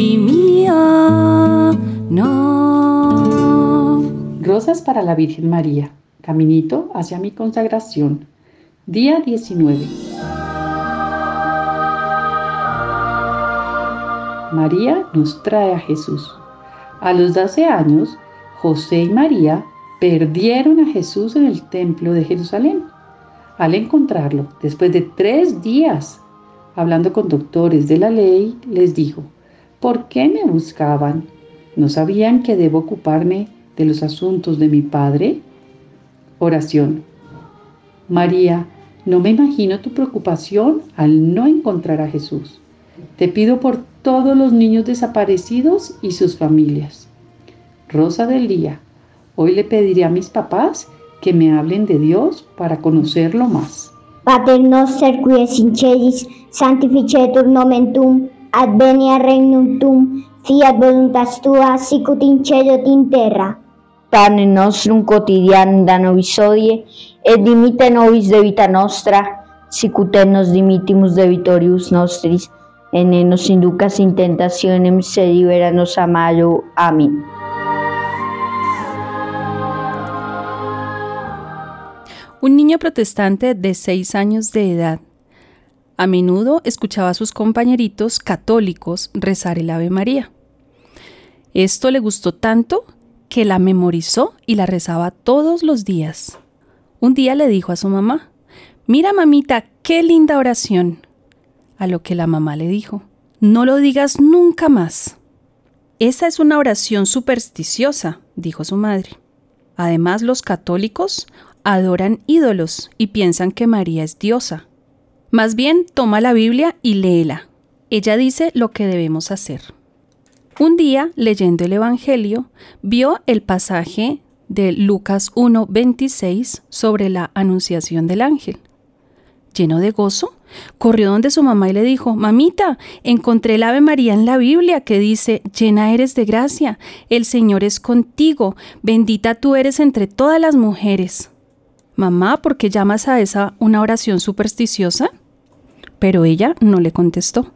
y mío no. Rosas para la Virgen María. Caminito hacia mi consagración. Día 19. María nos trae a Jesús. A los 12 años, José y María perdieron a Jesús en el templo de Jerusalén. Al encontrarlo, después de tres días, hablando con doctores de la ley, les dijo, ¿por qué me buscaban? ¿No sabían que debo ocuparme de los asuntos de mi Padre? Oración. María, no me imagino tu preocupación al no encontrar a Jesús. Te pido por todos los niños desaparecidos y sus familias. Rosa del día. Hoy le pediré a mis papás que me hablen de Dios para conocerlo más. Pater noster qui es in celis, sanctificetur nomen tuum, advenia regnum tuum, fiat voluntas tua, sicut in cielo et in terra. Pane nostrum quotidianum da nobis hodie, et dimite nobis debita nostra, sicut et nos dimittimus debitorius nostris, et ne nos inducas in tentationem, sed libera nos a malo. Amén. Un niño protestante de seis años de edad a menudo escuchaba a sus compañeritos católicos rezar el Ave María. Esto le gustó tanto que la memorizó y la rezaba todos los días. Un día le dijo a su mamá, Mira mamita, qué linda oración. A lo que la mamá le dijo, No lo digas nunca más. Esa es una oración supersticiosa, dijo su madre. Además, los católicos adoran ídolos y piensan que María es diosa. Más bien, toma la Biblia y léela. Ella dice lo que debemos hacer. Un día, leyendo el Evangelio, vio el pasaje de Lucas 1:26 sobre la anunciación del ángel. Lleno de gozo, corrió donde su mamá y le dijo, Mamita, encontré el Ave María en la Biblia que dice, llena eres de gracia, el Señor es contigo, bendita tú eres entre todas las mujeres. Mamá, ¿por qué llamas a esa una oración supersticiosa? Pero ella no le contestó.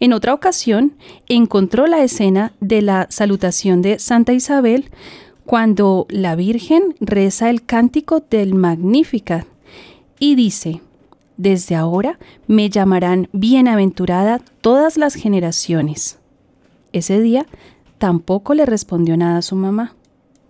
En otra ocasión, encontró la escena de la salutación de Santa Isabel cuando la Virgen reza el cántico del Magnificat y dice, Desde ahora me llamarán bienaventurada todas las generaciones. Ese día tampoco le respondió nada a su mamá.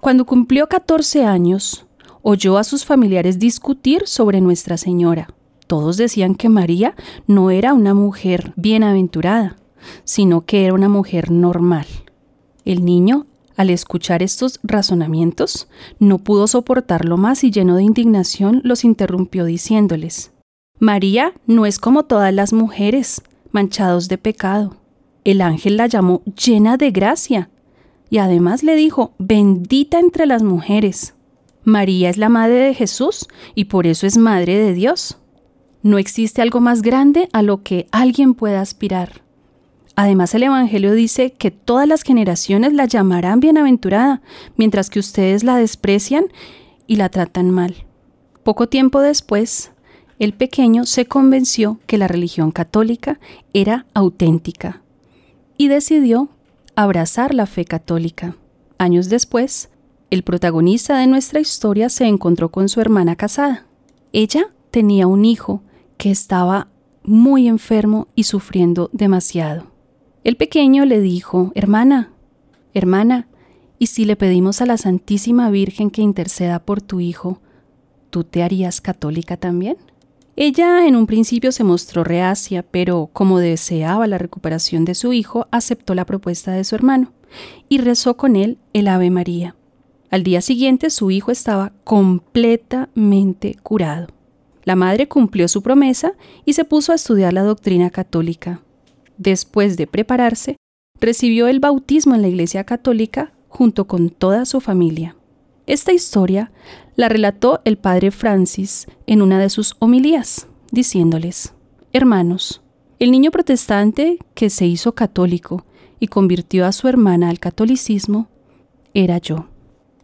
Cuando cumplió 14 años, oyó a sus familiares discutir sobre Nuestra Señora. Todos decían que María no era una mujer bienaventurada, sino que era una mujer normal. El niño, al escuchar estos razonamientos, no pudo soportarlo más y lleno de indignación los interrumpió diciéndoles, María no es como todas las mujeres, manchados de pecado. El ángel la llamó llena de gracia y además le dijo, bendita entre las mujeres. María es la madre de Jesús y por eso es madre de Dios. No existe algo más grande a lo que alguien pueda aspirar. Además, el Evangelio dice que todas las generaciones la llamarán bienaventurada, mientras que ustedes la desprecian y la tratan mal. Poco tiempo después, el pequeño se convenció que la religión católica era auténtica y decidió abrazar la fe católica. Años después, el protagonista de nuestra historia se encontró con su hermana casada. Ella tenía un hijo que estaba muy enfermo y sufriendo demasiado. El pequeño le dijo, hermana, hermana, ¿y si le pedimos a la Santísima Virgen que interceda por tu hijo, tú te harías católica también? Ella en un principio se mostró reacia, pero como deseaba la recuperación de su hijo, aceptó la propuesta de su hermano y rezó con él el Ave María. Al día siguiente su hijo estaba completamente curado. La madre cumplió su promesa y se puso a estudiar la doctrina católica. Después de prepararse, recibió el bautismo en la Iglesia Católica junto con toda su familia. Esta historia la relató el padre Francis en una de sus homilías, diciéndoles, Hermanos, el niño protestante que se hizo católico y convirtió a su hermana al catolicismo era yo,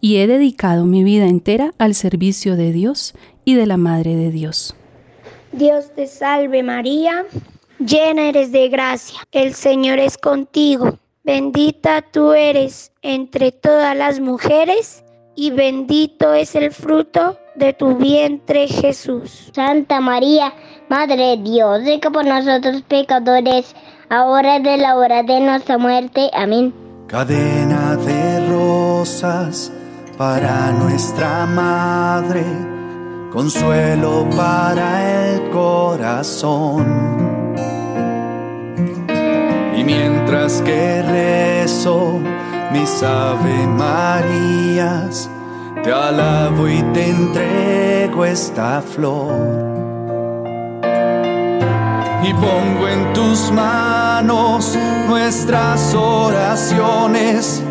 y he dedicado mi vida entera al servicio de Dios y de la Madre de Dios. Dios te salve María, llena eres de gracia, el Señor es contigo, bendita tú eres entre todas las mujeres, y bendito es el fruto de tu vientre Jesús. Santa María, Madre de Dios, ruega por nosotros pecadores, ahora y de la hora de nuestra muerte. Amén. Cadena de rosas para nuestra Madre, consuelo para el corazón. Y mientras que rezo mis Ave Marías, te alabo y te entrego esta flor. Y pongo en tus manos nuestras oraciones,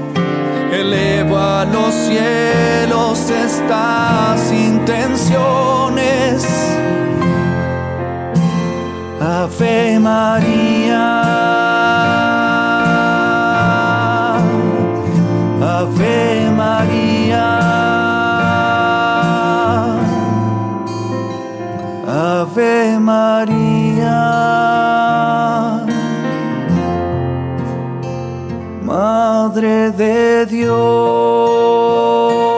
elevo a los cielos estas intenciones. Ave María. Madre de Dios.